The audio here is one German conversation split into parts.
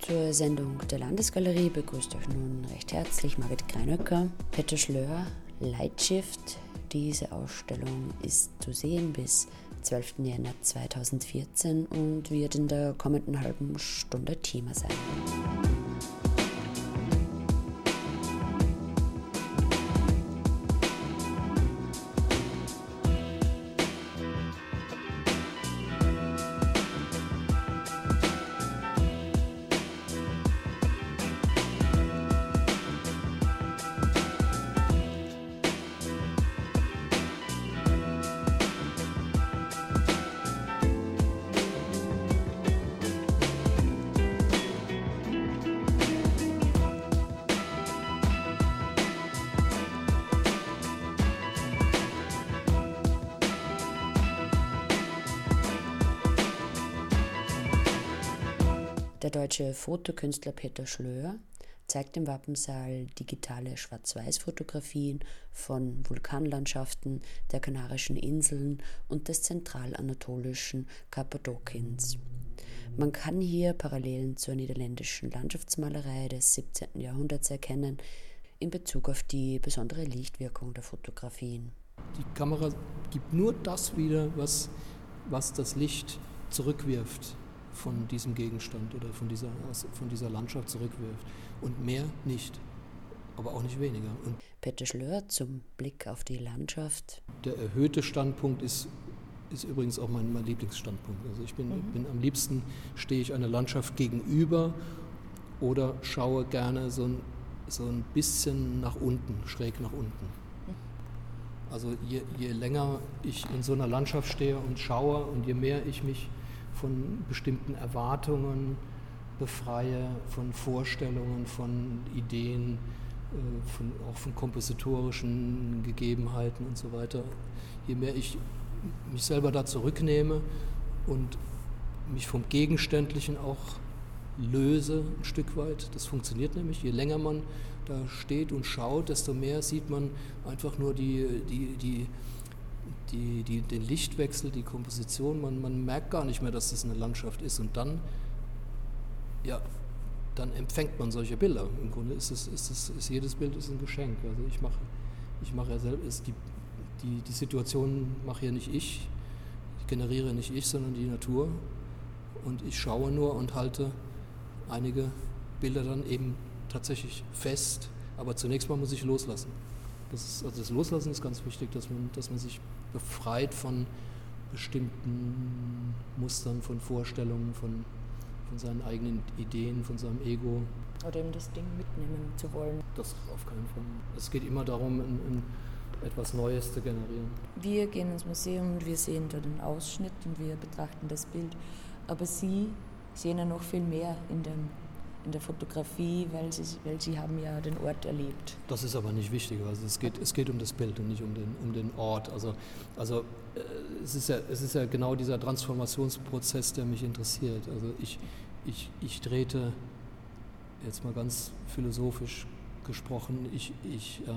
Zur Sendung der Landesgalerie begrüßt euch nun recht herzlich Margit Greinöcker, Peter Schlör, Lightshift. Diese Ausstellung ist zu sehen bis 12. Jänner 2014 und wird in der kommenden halben Stunde Thema sein. Der deutsche Fotokünstler Peter Schlöer zeigt im Wappensaal digitale Schwarz-Weiß-Fotografien von Vulkanlandschaften der Kanarischen Inseln und des zentralanatolischen Kappadokiens. Man kann hier Parallelen zur niederländischen Landschaftsmalerei des 17. Jahrhunderts erkennen in Bezug auf die besondere Lichtwirkung der Fotografien. Die Kamera gibt nur das wieder, was, was das Licht zurückwirft von diesem Gegenstand oder von dieser, von dieser Landschaft zurückwirft. Und mehr nicht, aber auch nicht weniger. Und Peter Schlör zum Blick auf die Landschaft. Der erhöhte Standpunkt ist, ist übrigens auch mein, mein Lieblingsstandpunkt. Also ich bin, mhm. bin am liebsten, stehe ich einer Landschaft gegenüber oder schaue gerne so ein, so ein bisschen nach unten, schräg nach unten. Mhm. Also je, je länger ich in so einer Landschaft stehe und schaue und je mehr ich mich von bestimmten Erwartungen befreie, von Vorstellungen, von Ideen, äh, von, auch von kompositorischen Gegebenheiten und so weiter. Je mehr ich mich selber da zurücknehme und mich vom Gegenständlichen auch löse ein Stück weit. Das funktioniert nämlich. Je länger man da steht und schaut, desto mehr sieht man einfach nur die, die, die die, die, den Lichtwechsel, die Komposition, man, man merkt gar nicht mehr, dass das eine Landschaft ist. Und dann, ja, dann empfängt man solche Bilder. Im Grunde ist, es, ist, es, ist jedes Bild ist ein Geschenk. Also ich mache, ich mache ja selbst, die, die, die Situation mache ja nicht ich, ich generiere nicht ich, sondern die Natur. Und ich schaue nur und halte einige Bilder dann eben tatsächlich fest. Aber zunächst mal muss ich loslassen. Das, ist, also das Loslassen ist ganz wichtig, dass man, dass man sich befreit von bestimmten Mustern, von Vorstellungen, von, von seinen eigenen Ideen, von seinem Ego. Oder eben das Ding mitnehmen zu wollen. Das auf keinen Fall. Es geht immer darum, ein, ein etwas Neues zu generieren. Wir gehen ins Museum und wir sehen dort einen Ausschnitt und wir betrachten das Bild. Aber Sie sehen ja noch viel mehr in dem in der Fotografie, weil sie, weil sie haben ja den Ort erlebt. Das ist aber nicht wichtig. Also es geht, es geht um das Bild und nicht um den, um den Ort. Also, also äh, es, ist ja, es ist ja genau dieser Transformationsprozess, der mich interessiert. Also ich, ich, ich trete, jetzt mal ganz philosophisch gesprochen, ich, ich äh,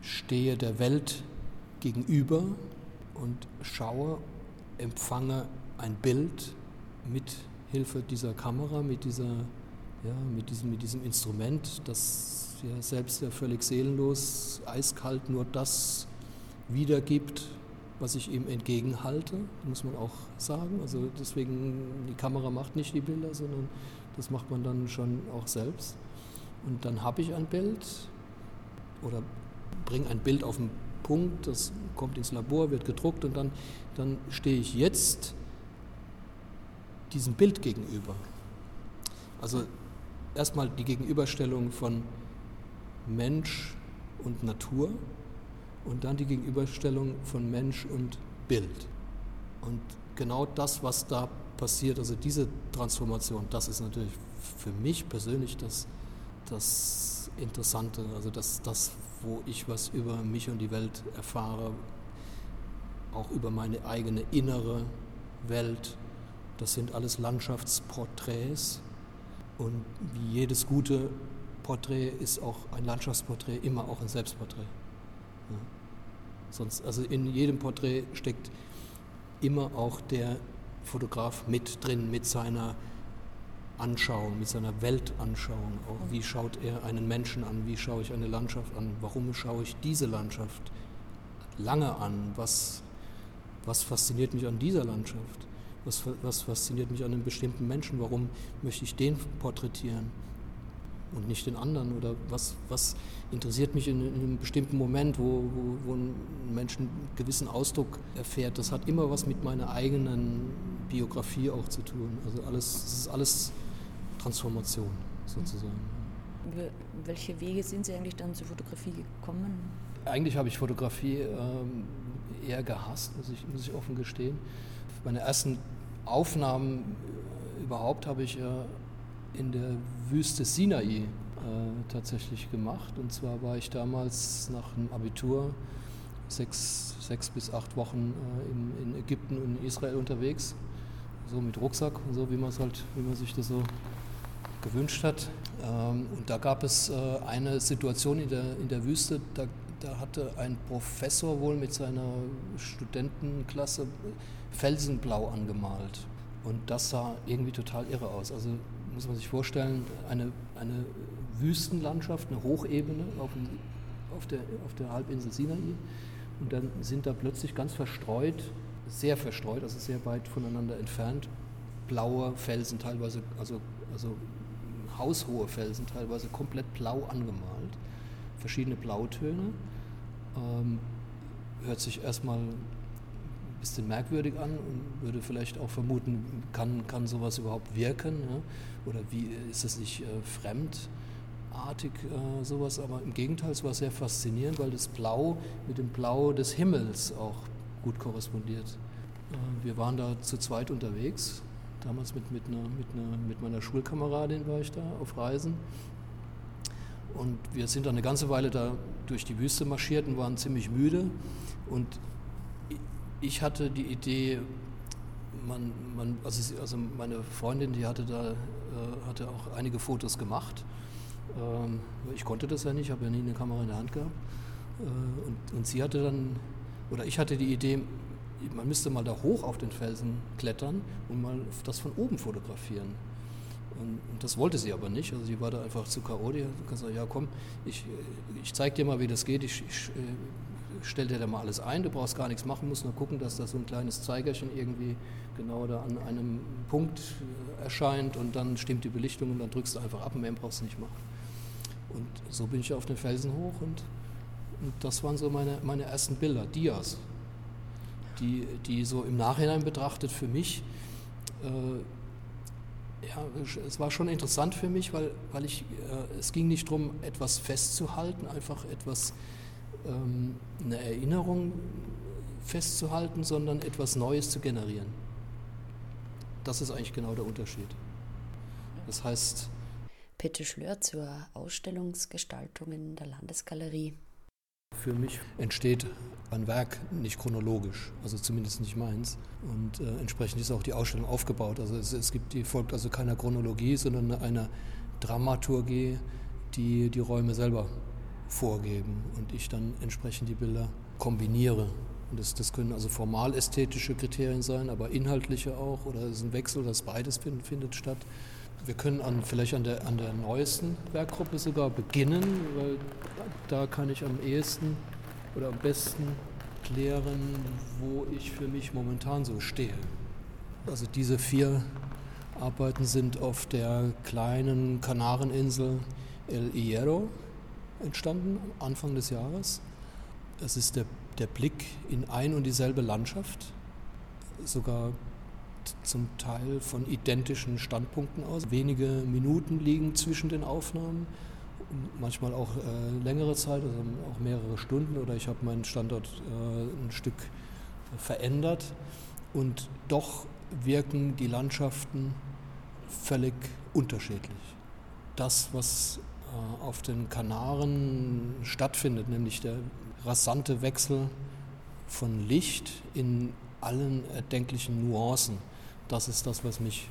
stehe der Welt gegenüber und schaue, empfange ein Bild mit Hilfe dieser Kamera, mit dieser ja, mit, diesem, mit diesem Instrument, das ja selbst ja völlig seelenlos, eiskalt nur das wiedergibt, was ich ihm entgegenhalte, muss man auch sagen. Also deswegen, die Kamera macht nicht die Bilder, sondern das macht man dann schon auch selbst. Und dann habe ich ein Bild oder bringe ein Bild auf den Punkt, das kommt ins Labor, wird gedruckt und dann, dann stehe ich jetzt diesem Bild gegenüber. Also erstmal die Gegenüberstellung von Mensch und Natur und dann die Gegenüberstellung von Mensch und Bild. Und genau das, was da passiert, also diese Transformation, das ist natürlich für mich persönlich das, das Interessante, also das, das, wo ich was über mich und die Welt erfahre, auch über meine eigene innere Welt. Das sind alles Landschaftsporträts, und wie jedes gute Porträt ist auch ein Landschaftsporträt immer auch ein Selbstporträt. Ja. Sonst, also in jedem Porträt steckt immer auch der Fotograf mit drin, mit seiner Anschauung, mit seiner Weltanschauung. Auch wie schaut er einen Menschen an, wie schaue ich eine Landschaft an, warum schaue ich diese Landschaft lange an, was, was fasziniert mich an dieser Landschaft, was, was fasziniert mich an einem bestimmten Menschen, warum möchte ich den porträtieren und nicht den anderen oder was, was interessiert mich in, in einem bestimmten Moment, wo, wo, wo ein Mensch einen gewissen Ausdruck erfährt. Das hat immer was mit meiner eigenen Biografie auch zu tun. Also alles, es ist alles Transformation sozusagen. Welche Wege sind Sie eigentlich dann zur Fotografie gekommen? Eigentlich habe ich Fotografie ähm, eher gehasst, muss ich, muss ich offen gestehen. Meine ersten Aufnahmen überhaupt habe ich äh, in der Wüste Sinai äh, tatsächlich gemacht. Und zwar war ich damals nach dem Abitur sechs, sechs bis acht Wochen äh, in, Ägypten und in Israel unterwegs so mit Rucksack und so, wie man es halt, wie man sich das so gewünscht hat. Ähm, und da gab es äh, eine Situation in der, in der Wüste, da, da hatte ein Professor wohl mit seiner Studentenklasse Felsenblau angemalt. Und das sah irgendwie total irre aus. Also muss man sich vorstellen, eine, eine Wüstenlandschaft, eine Hochebene auf, auf, der, auf der Halbinsel Sinai. Und dann sind da plötzlich ganz verstreut sehr verstreut, also sehr weit voneinander entfernt. Blaue Felsen, teilweise, also, also haushohe Felsen, teilweise komplett blau angemalt. Verschiedene Blautöne. Ähm, hört sich erstmal bisschen merkwürdig an und würde vielleicht auch vermuten, kann, kann sowas überhaupt wirken? Ja? Oder wie ist das nicht äh, fremdartig, äh, sowas? Aber im Gegenteil, es war sehr faszinierend, weil das Blau mit dem Blau des Himmels auch gut korrespondiert. Äh, wir waren da zu zweit unterwegs. Damals mit, mit, einer, mit, einer, mit meiner Schulkameradin war ich da auf Reisen. Und wir sind dann eine ganze Weile da durch die Wüste marschiert und waren ziemlich müde. Und ich hatte die Idee, man, man, also, also meine Freundin, die hatte da äh, hatte auch einige Fotos gemacht. Ähm, ich konnte das ja nicht, habe ja nie eine Kamera in der Hand gehabt. Äh, und, und sie hatte dann oder ich hatte die Idee, man müsste mal da hoch auf den Felsen klettern und mal das von oben fotografieren. Und, und das wollte sie aber nicht. Also sie war da einfach zu K.O. Die hat gesagt, ja komm, ich, ich zeig dir mal, wie das geht. Ich, ich äh, stell dir da mal alles ein. Du brauchst gar nichts machen, musst nur gucken, dass da so ein kleines Zeigerchen irgendwie genau da an einem Punkt äh, erscheint und dann stimmt die Belichtung und dann drückst du einfach ab und mehr brauchst du nicht machen. Und so bin ich auf den Felsen hoch und und das waren so meine, meine ersten Bilder, Dias, die, die so im Nachhinein betrachtet für mich, äh, ja, es war schon interessant für mich, weil, weil ich, äh, es ging nicht darum, etwas festzuhalten, einfach etwas, ähm, eine Erinnerung festzuhalten, sondern etwas Neues zu generieren. Das ist eigentlich genau der Unterschied. Das heißt, Peter Schlör zur Ausstellungsgestaltung in der Landesgalerie. Für mich entsteht ein Werk nicht chronologisch, also zumindest nicht meins. Und äh, entsprechend ist auch die Ausstellung aufgebaut. Also es, es gibt, die folgt also keiner Chronologie, sondern einer Dramaturgie, die die Räume selber vorgeben und ich dann entsprechend die Bilder kombiniere. Und das, das können also formal ästhetische Kriterien sein, aber inhaltliche auch, oder es ist ein Wechsel, das beides find, findet statt. Wir können an, vielleicht an der, an der neuesten Werkgruppe sogar beginnen, weil da kann ich am ehesten oder am besten klären, wo ich für mich momentan so stehe. Also diese vier Arbeiten sind auf der kleinen Kanareninsel El Hierro entstanden, Anfang des Jahres. Es ist der, der Blick in ein und dieselbe Landschaft, sogar zum Teil von identischen Standpunkten aus. Wenige Minuten liegen zwischen den Aufnahmen, manchmal auch äh, längere Zeit, also auch mehrere Stunden oder ich habe meinen Standort äh, ein Stück verändert und doch wirken die Landschaften völlig unterschiedlich. Das, was auf den Kanaren stattfindet, nämlich der rasante Wechsel von Licht in allen erdenklichen Nuancen, das ist das, was mich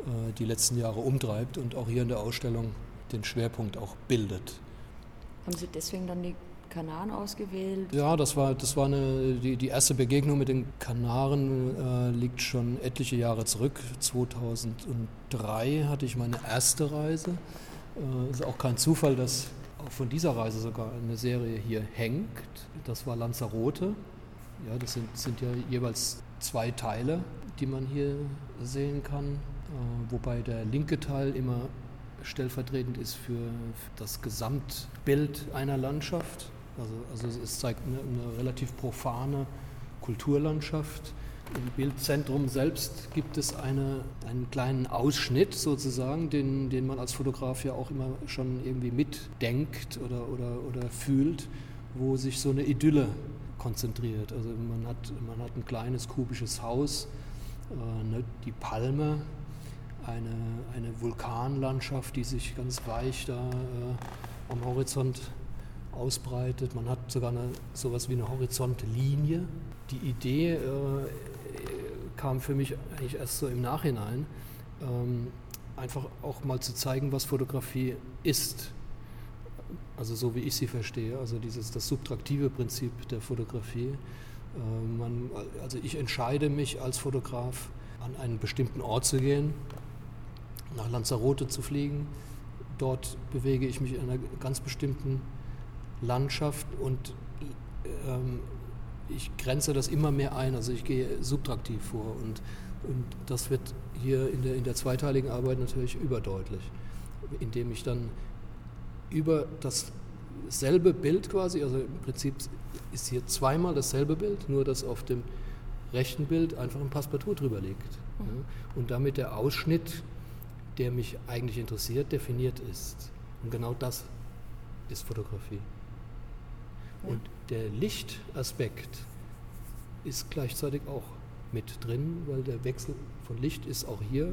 äh, die letzten Jahre umtreibt und auch hier in der Ausstellung den Schwerpunkt auch bildet. Haben Sie deswegen dann die Kanaren ausgewählt? Ja, das war, das war eine, die, die erste Begegnung mit den Kanaren äh, liegt schon etliche Jahre zurück. 2003 hatte ich meine erste Reise. Äh, ist auch kein Zufall, dass auch von dieser Reise sogar eine Serie hier hängt. Das war Lanzarote. Ja, das sind, sind ja jeweils zwei Teile, die man hier sehen kann, äh, wobei der linke Teil immer stellvertretend ist für das Gesamtbild einer Landschaft. Also, also es zeigt eine, eine relativ profane Kulturlandschaft. Im Bildzentrum selbst gibt es eine, einen kleinen Ausschnitt sozusagen, den, den man als Fotograf ja auch immer schon irgendwie mitdenkt oder, oder, oder fühlt, wo sich so eine Idylle konzentriert. Also man hat, man hat ein kleines kubisches Haus, äh, ne, die Palme, eine, eine Vulkanlandschaft, die sich ganz weich da äh, am Horizont ausbreitet. Man hat sogar eine, sowas wie eine Horizontlinie. Die Idee äh, kam für mich eigentlich erst so im Nachhinein, ähm, einfach auch mal zu zeigen, was Fotografie ist. Also so wie ich sie verstehe, also dieses das subtraktive Prinzip der Fotografie. Äh, man, also ich entscheide mich als Fotograf, an einen bestimmten Ort zu gehen, nach Lanzarote zu fliegen. Dort bewege ich mich in einer ganz bestimmten Landschaft und ähm, ich grenze das immer mehr ein, also ich gehe subtraktiv vor und, und das wird hier in der, in der zweiteiligen Arbeit natürlich überdeutlich, indem ich dann über dasselbe Bild quasi, also im Prinzip ist hier zweimal dasselbe Bild, nur dass auf dem rechten Bild einfach ein Passepartout drüber liegt. Mhm. Ja, und damit der Ausschnitt der mich eigentlich interessiert, definiert ist. Und genau das ist Fotografie. Und der Lichtaspekt ist gleichzeitig auch mit drin, weil der Wechsel von Licht ist auch hier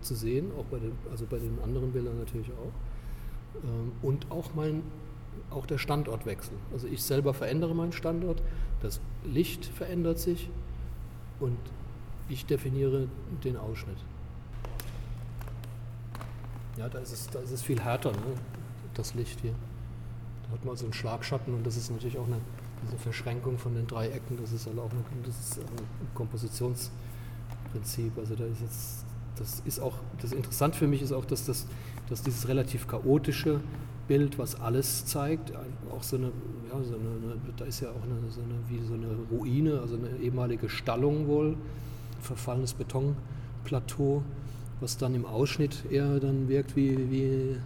zu sehen, auch bei den, also bei den anderen Bildern natürlich auch. Ähm, und auch, mein, auch der Standortwechsel. Also ich selber verändere meinen Standort, das Licht verändert sich und ich definiere den Ausschnitt. Ja, da ist es, da ist es viel härter, ne? das Licht hier. Hat man so einen Schlagschatten und das ist natürlich auch eine diese Verschränkung von den drei Ecken, das ist halt auch eine, das ist ein Kompositionsprinzip. Also da ist jetzt, das ist auch, das interessant für mich ist auch, dass, das, dass dieses relativ chaotische Bild, was alles zeigt, auch so eine, ja, so eine, da ist ja auch eine, so eine, wie so eine Ruine, also eine ehemalige Stallung wohl, verfallenes Betonplateau was dann im Ausschnitt eher dann wirkt wie, wie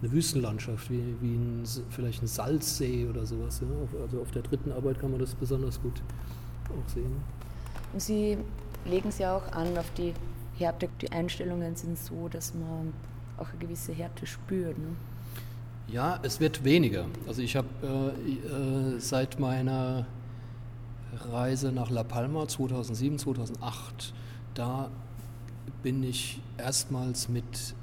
eine Wüstenlandschaft, wie, wie ein, vielleicht ein Salzsee oder sowas. Ja. Also auf der dritten Arbeit kann man das besonders gut auch sehen. Und Sie legen es ja auch an auf die Härte. Die Einstellungen sind so, dass man auch eine gewisse Härte spürt. Ne? Ja, es wird weniger. Also ich habe äh, äh, seit meiner Reise nach La Palma 2007, 2008, da bin ich erstmals mit,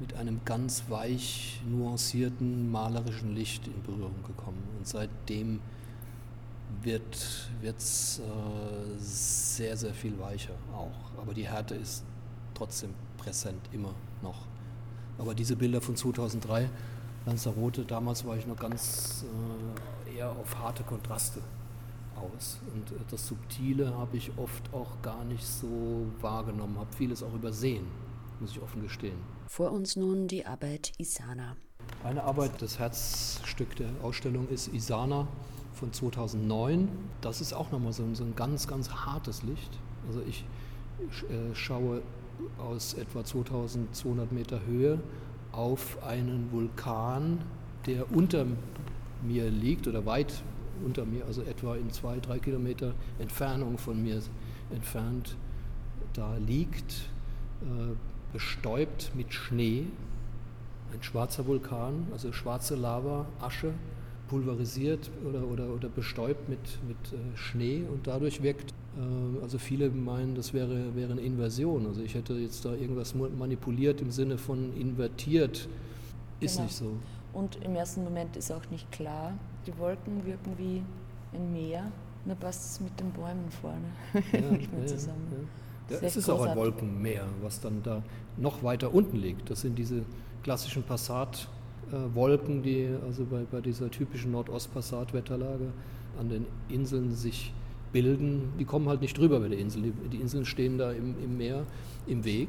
mit einem ganz weich nuancierten malerischen Licht in Berührung gekommen. Und seitdem wird es äh, sehr, sehr viel weicher auch. Aber die Härte ist trotzdem präsent, immer noch. Aber diese Bilder von 2003, Lanzarote, damals war ich noch ganz äh, eher auf harte Kontraste aus. Und äh, das Subtile habe ich oft auch gar nicht so wahrgenommen, habe vieles auch übersehen, muss ich offen gestehen. Vor uns nun die Arbeit Isana. Eine Arbeit, das Herzstück der Ausstellung ist Isana von 2009. Das ist auch nochmal so ein, so ein ganz, ganz hartes Licht. Also ich äh, schaue aus etwa 2200 Meter Höhe auf einen Vulkan, der unter mir liegt oder weit unter mir, also etwa in zwei, drei Kilometer Entfernung von mir entfernt, da liegt, äh, bestäubt mit Schnee, ein schwarzer Vulkan, also schwarze Lava, Asche, pulverisiert oder, oder, oder bestäubt mit, mit äh, Schnee und dadurch wirkt, äh, also viele meinen, das wäre, wäre eine Inversion. Also ich hätte jetzt da irgendwas manipuliert im Sinne von invertiert. Ist genau. nicht so. Und im ersten Moment ist auch nicht klar, die Wolken wirken wie ein Meer, nur passt es mit den Bäumen vorne ja, nicht mehr zusammen. Ja, ja. es ist auch ein Wolkenmeer, was dann da noch weiter unten liegt. Das sind diese klassischen Passat äh, Wolken, die also bei, bei dieser typischen Nordost-Passat-Wetterlage an den Inseln sich bilden, die kommen halt nicht drüber über die Insel. Die, die Inseln stehen da im, im Meer im Weg.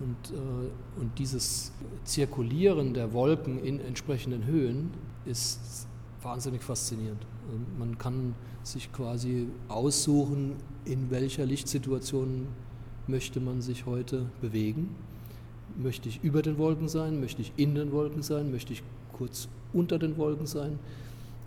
Und, äh, und dieses Zirkulieren der Wolken in entsprechenden Höhen ist wahnsinnig faszinierend. Also man kann sich quasi aussuchen, in welcher Lichtsituation möchte man sich heute bewegen. Möchte ich über den Wolken sein? Möchte ich in den Wolken sein? Möchte ich kurz unter den Wolken sein?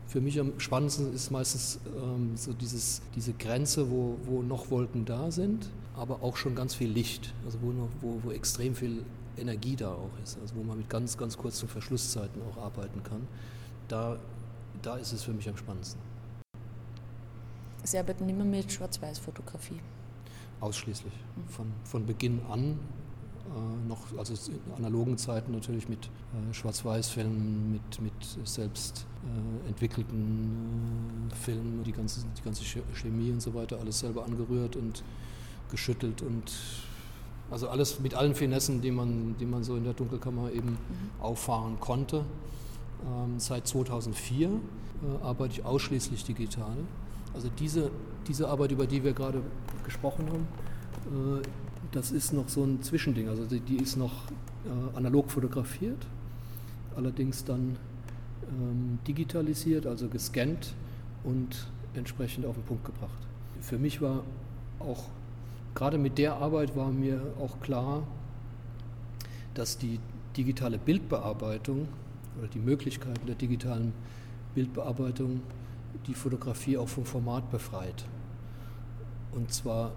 Für mich am spannendsten ist meistens ähm, so dieses, diese Grenze, wo, wo noch Wolken da sind, aber auch schon ganz viel Licht, also wo, noch, wo, wo extrem viel Energie da auch ist, also wo man mit ganz, ganz kurzen Verschlusszeiten auch arbeiten kann. Da, da ist es für mich am spannendsten. Sie arbeiten immer mit Schwarz-Weiß-Fotografie? Ausschließlich. Von, von Beginn an äh, noch, also in analogen Zeiten natürlich mit äh, Schwarz-Weiß-Filmen, mit, mit selbst äh, entwickelten äh, Filmen, die ganze, die ganze Chemie und so weiter, alles selber angerührt und geschüttelt und also alles mit allen Finessen, die man, die man so in der Dunkelkammer eben mhm. auffahren konnte. Ähm, seit 2004 äh, arbeite ich ausschließlich digital. Also diese, diese Arbeit, über die wir gerade gesprochen haben, äh, das ist noch so ein Zwischending. Also die, die ist noch äh, analog fotografiert, allerdings dann ähm, digitalisiert, also gescannt und entsprechend auf den Punkt gebracht. Für mich war auch, gerade mit der Arbeit war mir auch klar, dass die digitale Bildbearbeitung oder die Möglichkeiten der digitalen Bildbearbeitung die Fotografie auch vom Format befreit. Und zwar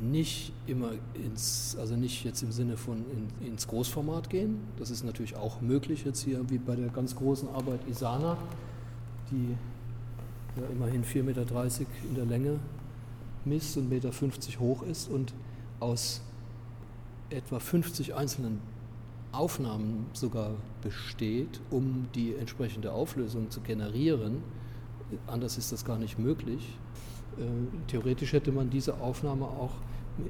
nicht immer ins, also nicht jetzt im Sinne von in, ins Großformat gehen. Das ist natürlich auch möglich jetzt hier, wie bei der ganz großen Arbeit Isana, die ja immerhin 4,30 Meter in der Länge misst und 1,50 Meter hoch ist und aus etwa 50 einzelnen Aufnahmen sogar besteht, um die entsprechende Auflösung zu generieren. Anders ist das gar nicht möglich. Äh, theoretisch hätte man diese Aufnahme auch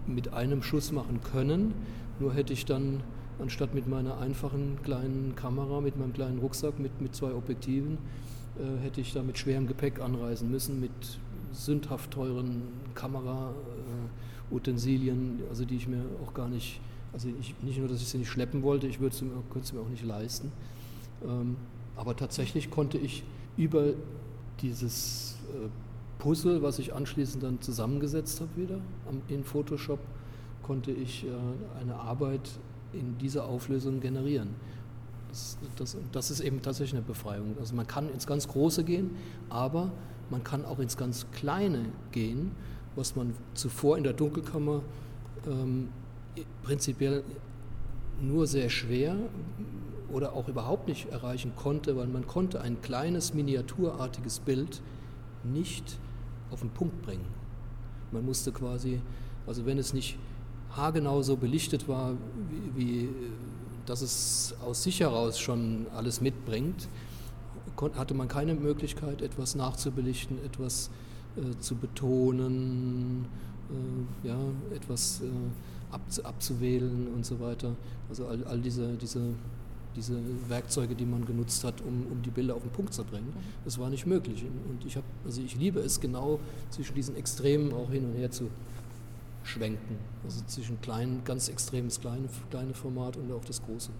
mit einem Schuss machen können, nur hätte ich dann anstatt mit meiner einfachen kleinen Kamera, mit meinem kleinen Rucksack mit, mit zwei Objektiven, äh, hätte ich da mit schwerem Gepäck anreisen müssen, mit sündhaft teuren Kamerautensilien, äh, also die ich mir auch gar nicht, also ich, nicht nur, dass ich sie nicht schleppen wollte, ich würde könnte es mir auch nicht leisten. Ähm, aber tatsächlich konnte ich über dieses äh, Puzzle, was ich anschließend dann zusammengesetzt habe wieder in Photoshop, konnte ich äh, eine Arbeit in dieser Auflösung generieren. Das, das, das, ist eben tatsächlich eine Befreiung. Also man kann ins ganz Große gehen, aber man kann auch ins ganz Kleine gehen, was man zuvor in der Dunkelkammer ähm, prinzipiell nur sehr schwer oder auch überhaupt nicht erreichen konnte, weil man konnte ein kleines miniaturartiges Bild nicht auf den Punkt bringen. Man musste quasi, also wenn es nicht haargenau so belichtet war, wie, wie dass es aus sich heraus schon alles mitbringt, hatte man keine Möglichkeit, etwas nachzubelichten, etwas äh, zu betonen, äh, ja, etwas äh, abzu abzuwählen und so weiter. Also all, all diese, diese diese Werkzeuge, die man genutzt hat, um, um die Bilder auf den Punkt zu bringen. Mhm. Das war nicht möglich. Und ich, hab, also ich liebe es genau, zwischen diesen Extremen auch hin und her zu schwenken. Also zwischen kleinen, ganz extremes kleine, kleine Format und auch das große.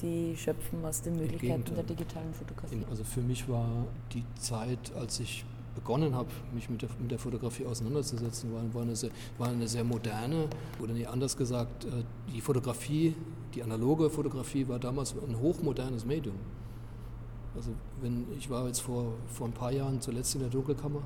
Sie schöpfen aus den Möglichkeiten der digitalen Fotografie. Also für mich war die Zeit, als ich begonnen habe, mich mit der, mit der Fotografie auseinanderzusetzen, war, war, eine sehr, war eine sehr moderne, oder nee, anders gesagt, äh, die Fotografie, die analoge Fotografie war damals ein hochmodernes Medium. Also wenn ich war jetzt vor, vor ein paar Jahren zuletzt in der Dunkelkammer,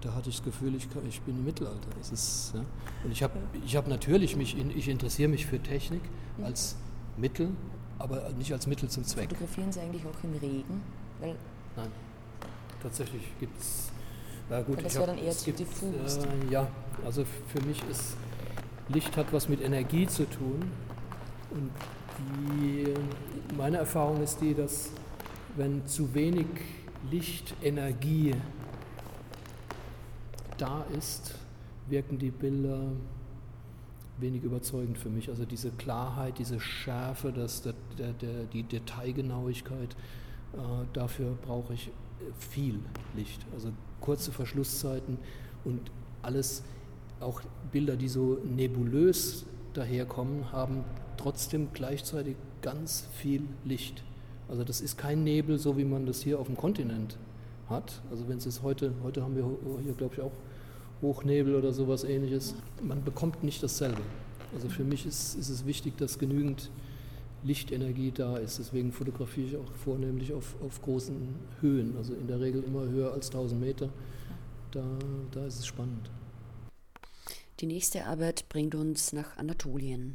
da hatte ich das Gefühl, ich, kann, ich bin im Mittelalter. Das ist, ja. Und ich habe ich hab natürlich mich, in, ich interessiere mich für Technik als Mittel, aber nicht als Mittel zum Zweck. Fotografieren Sie eigentlich auch im Regen? Weil Nein, tatsächlich gibt es na gut, das wäre dann eher zu diffus. Äh, ja, also für mich ist Licht hat was mit Energie zu tun. Und die, meine Erfahrung ist die, dass wenn zu wenig Lichtenergie da ist, wirken die Bilder wenig überzeugend für mich. Also diese Klarheit, diese Schärfe, das, der, der, der, die Detailgenauigkeit, äh, dafür brauche ich viel Licht. Also kurze Verschlusszeiten und alles, auch Bilder, die so nebulös daherkommen, haben trotzdem gleichzeitig ganz viel Licht. Also das ist kein Nebel, so wie man das hier auf dem Kontinent hat. Also wenn es jetzt heute, heute haben wir hier glaube ich auch Hochnebel oder sowas ähnliches, man bekommt nicht dasselbe. Also für mich ist, ist es wichtig, dass genügend Lichtenergie da ist. Deswegen fotografiere ich auch vornehmlich auf, auf großen Höhen, also in der Regel immer höher als 1000 Meter. Da, da ist es spannend. Die nächste Arbeit bringt uns nach Anatolien.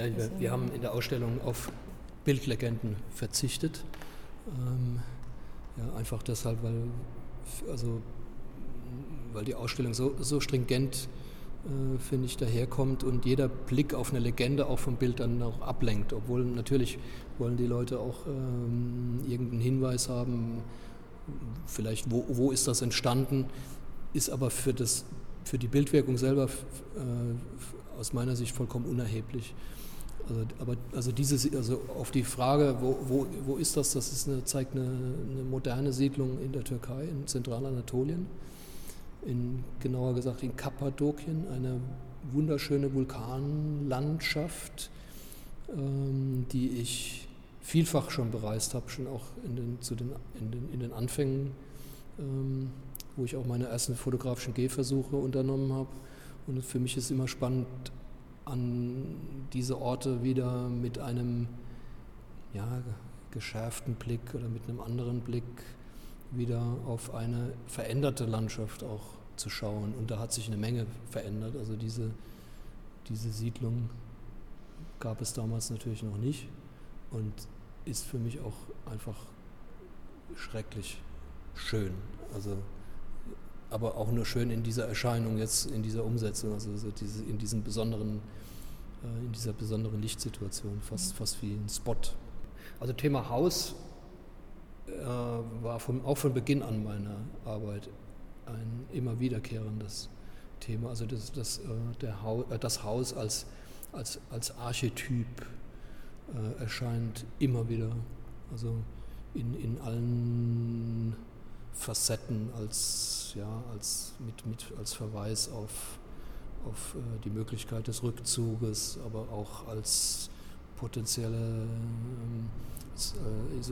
Ja, wir, wir haben in der Ausstellung auf Bildlegenden verzichtet. Ähm, ja, einfach deshalb, weil, also, weil die Ausstellung so, so stringent, äh, finde ich, daherkommt und jeder Blick auf eine Legende auch vom Bild dann auch ablenkt. Obwohl natürlich wollen die Leute auch ähm, irgendeinen Hinweis haben, vielleicht wo, wo ist das entstanden, ist aber für, das, für die Bildwirkung selber äh, aus meiner Sicht vollkommen unerheblich. Also, aber also diese, also auf die Frage, wo, wo, wo ist das, das ist eine, zeigt eine, eine moderne Siedlung in der Türkei, in Zentralanatolien, in, genauer gesagt in Kappadokien, eine wunderschöne Vulkanlandschaft, ähm, die ich vielfach schon bereist habe, schon auch in den, zu den, in den, in den Anfängen, ähm, wo ich auch meine ersten fotografischen Gehversuche unternommen habe. Und für mich ist immer spannend, an diese Orte wieder mit einem ja, geschärften Blick oder mit einem anderen Blick wieder auf eine veränderte Landschaft auch zu schauen. Und da hat sich eine Menge verändert. Also diese, diese Siedlung gab es damals natürlich noch nicht und ist für mich auch einfach schrecklich schön. Also aber auch nur schön in dieser Erscheinung jetzt, in dieser Umsetzung, also diese, in diesem besonderen äh, in dieser besonderen Lichtsituation, fast, fast wie ein Spot. Also Thema Haus äh, war von, auch von Beginn an meiner Arbeit ein immer wiederkehrendes Thema. Also das, das, äh, der Haus, das Haus als, als, als Archetyp erscheint immer wieder, also in, in allen Facetten als, ja, als, mit, mit, als Verweis auf auf äh, die Möglichkeit des Rückzuges, aber auch als potenzielle ähm,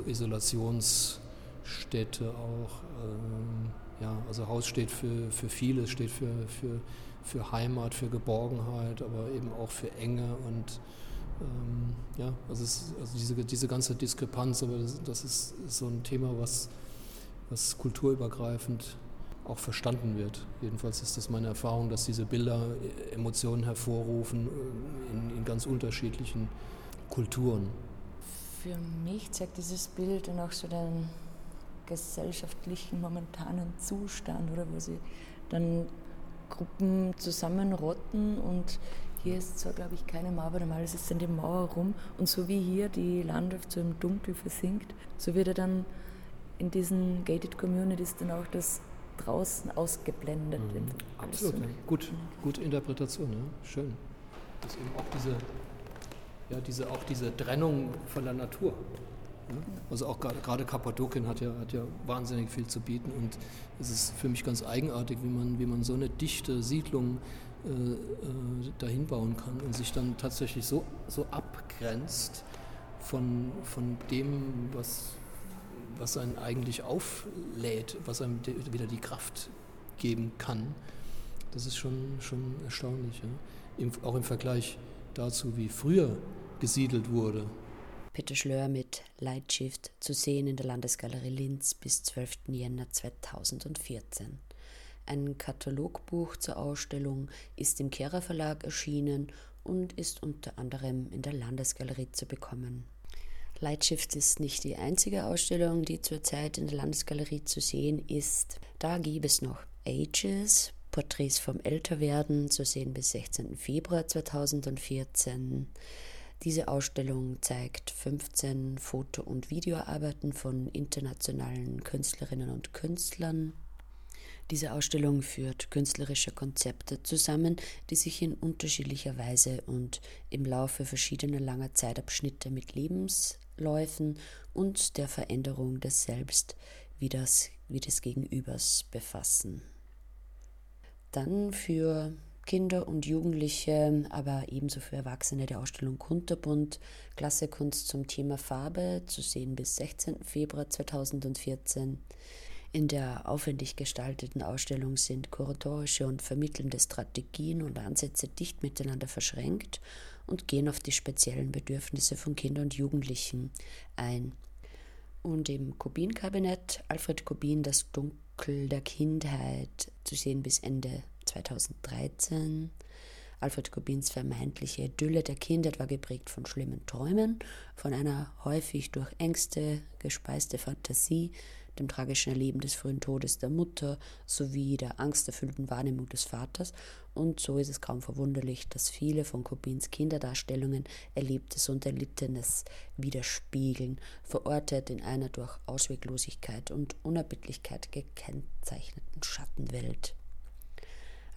äh, Isolationsstätte auch. Ähm, ja, also Haus steht für, für vieles, steht für, für, für Heimat, für Geborgenheit, aber eben auch für Enge und ähm, ja, also, es, also diese, diese ganze Diskrepanz, aber das, das ist so ein Thema, was, was kulturübergreifend auch verstanden wird. Jedenfalls ist das meine Erfahrung, dass diese Bilder äh, Emotionen hervorrufen äh, in, in ganz unterschiedlichen Kulturen. Für mich zeigt dieses Bild dann auch so den gesellschaftlichen momentanen Zustand, oder wo sie dann Gruppen zusammenrotten und hier ist zwar, glaube ich, keine Mauer, aber normal ist es dann die Mauer rum und so wie hier die Landschaft so im Dunkel versinkt, so wird er dann in diesen Gated Communities dann auch das draußen ausgeblendet. Mhm. Absolut, so. gut, gute Interpretation, ja. schön. Dass eben auch diese, ja, diese, auch diese Trennung von der Natur. Also auch gerade Kappadokien hat ja, hat ja wahnsinnig viel zu bieten und es ist für mich ganz eigenartig, wie man, wie man so eine dichte Siedlung äh, äh, dahin bauen kann und sich dann tatsächlich so, so abgrenzt von, von dem, was, was einen eigentlich auflädt, was einem wieder die Kraft geben kann, das ist schon, schon erstaunlich. Ja? Im, auch im Vergleich dazu, wie früher gesiedelt wurde. Peter Schlör mit Lightshift zu sehen in der Landesgalerie Linz bis 12. Jänner 2014. Ein Katalogbuch zur Ausstellung ist im Kehrer Verlag erschienen und ist unter anderem in der Landesgalerie zu bekommen. Lightshift ist nicht die einzige Ausstellung, die zurzeit in der Landesgalerie zu sehen ist. Da gibt es noch Ages, Porträts vom Älterwerden, zu sehen bis 16. Februar 2014. Diese Ausstellung zeigt 15 Foto- und Videoarbeiten von internationalen Künstlerinnen und Künstlern. Diese Ausstellung führt künstlerische Konzepte zusammen, die sich in unterschiedlicher Weise und im Laufe verschiedener langer Zeitabschnitte mit Lebensläufen und der Veränderung des Selbst wie, das, wie des Gegenübers befassen. Dann für Kinder und Jugendliche, aber ebenso für Erwachsene der Ausstellung Kunterbund, Klassekunst zum Thema Farbe, zu sehen bis 16. Februar 2014. In der aufwendig gestalteten Ausstellung sind kuratorische und vermittelnde Strategien und Ansätze dicht miteinander verschränkt und gehen auf die speziellen Bedürfnisse von Kindern und Jugendlichen ein. Und im Kubin-Kabinett Alfred Kubin das Dunkel der Kindheit zu sehen bis Ende 2013. Alfred Kubins vermeintliche Idylle der Kindheit war geprägt von schlimmen Träumen, von einer häufig durch Ängste gespeiste Fantasie, dem tragischen Erleben des frühen Todes der Mutter sowie der angsterfüllten Wahrnehmung des Vaters. Und so ist es kaum verwunderlich, dass viele von Kubins Kinderdarstellungen Erlebtes und Erlittenes widerspiegeln, verortet in einer durch Ausweglosigkeit und Unerbittlichkeit gekennzeichneten Schattenwelt.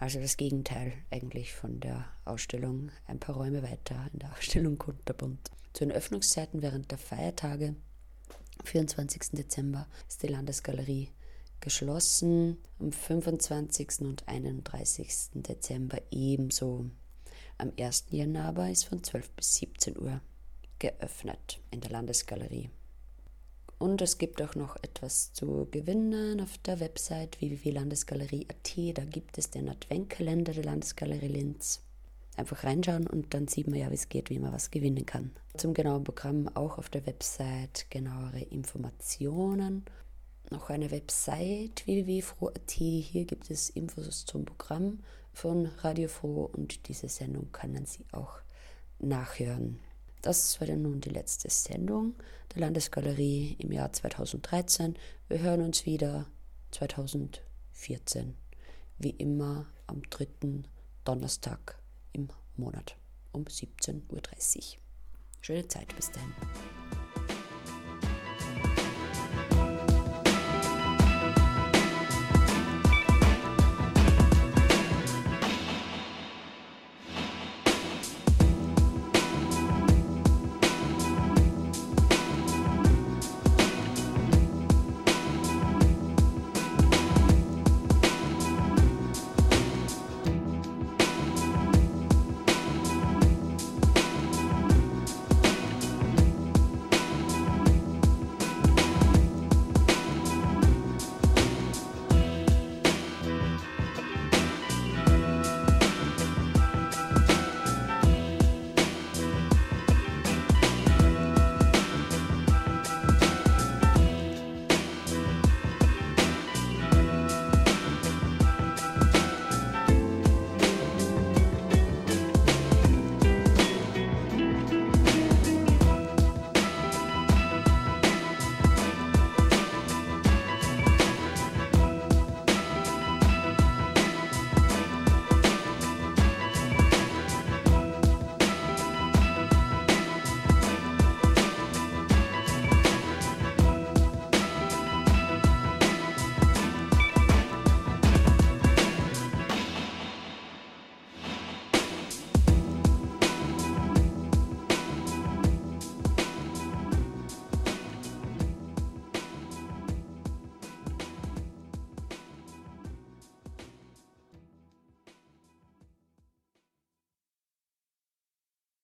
Also das Gegenteil eigentlich von der Ausstellung ein paar Räume weiter in der Ausstellung Kunterbund. Zu den Öffnungszeiten während der Feiertage, 24. Dezember, ist die Landesgalerie geschlossen. Am 25. und 31. Dezember ebenso. Am 1. Januar aber ist von 12 bis 17 Uhr geöffnet in der Landesgalerie. Und es gibt auch noch etwas zu gewinnen auf der Website www.landesgalerie.at. Da gibt es den Adventkalender der Landesgalerie Linz. Einfach reinschauen und dann sieht man ja, wie es geht, wie man was gewinnen kann. Zum genauen Programm auch auf der Website genauere Informationen. Noch eine Website www.froh.at. Hier gibt es Infos zum Programm von Radio Froh und diese Sendung können Sie auch nachhören. Das war dann nun die letzte Sendung der Landesgalerie im Jahr 2013. Wir hören uns wieder 2014, wie immer am dritten Donnerstag im Monat um 17.30 Uhr. Schöne Zeit bis dahin.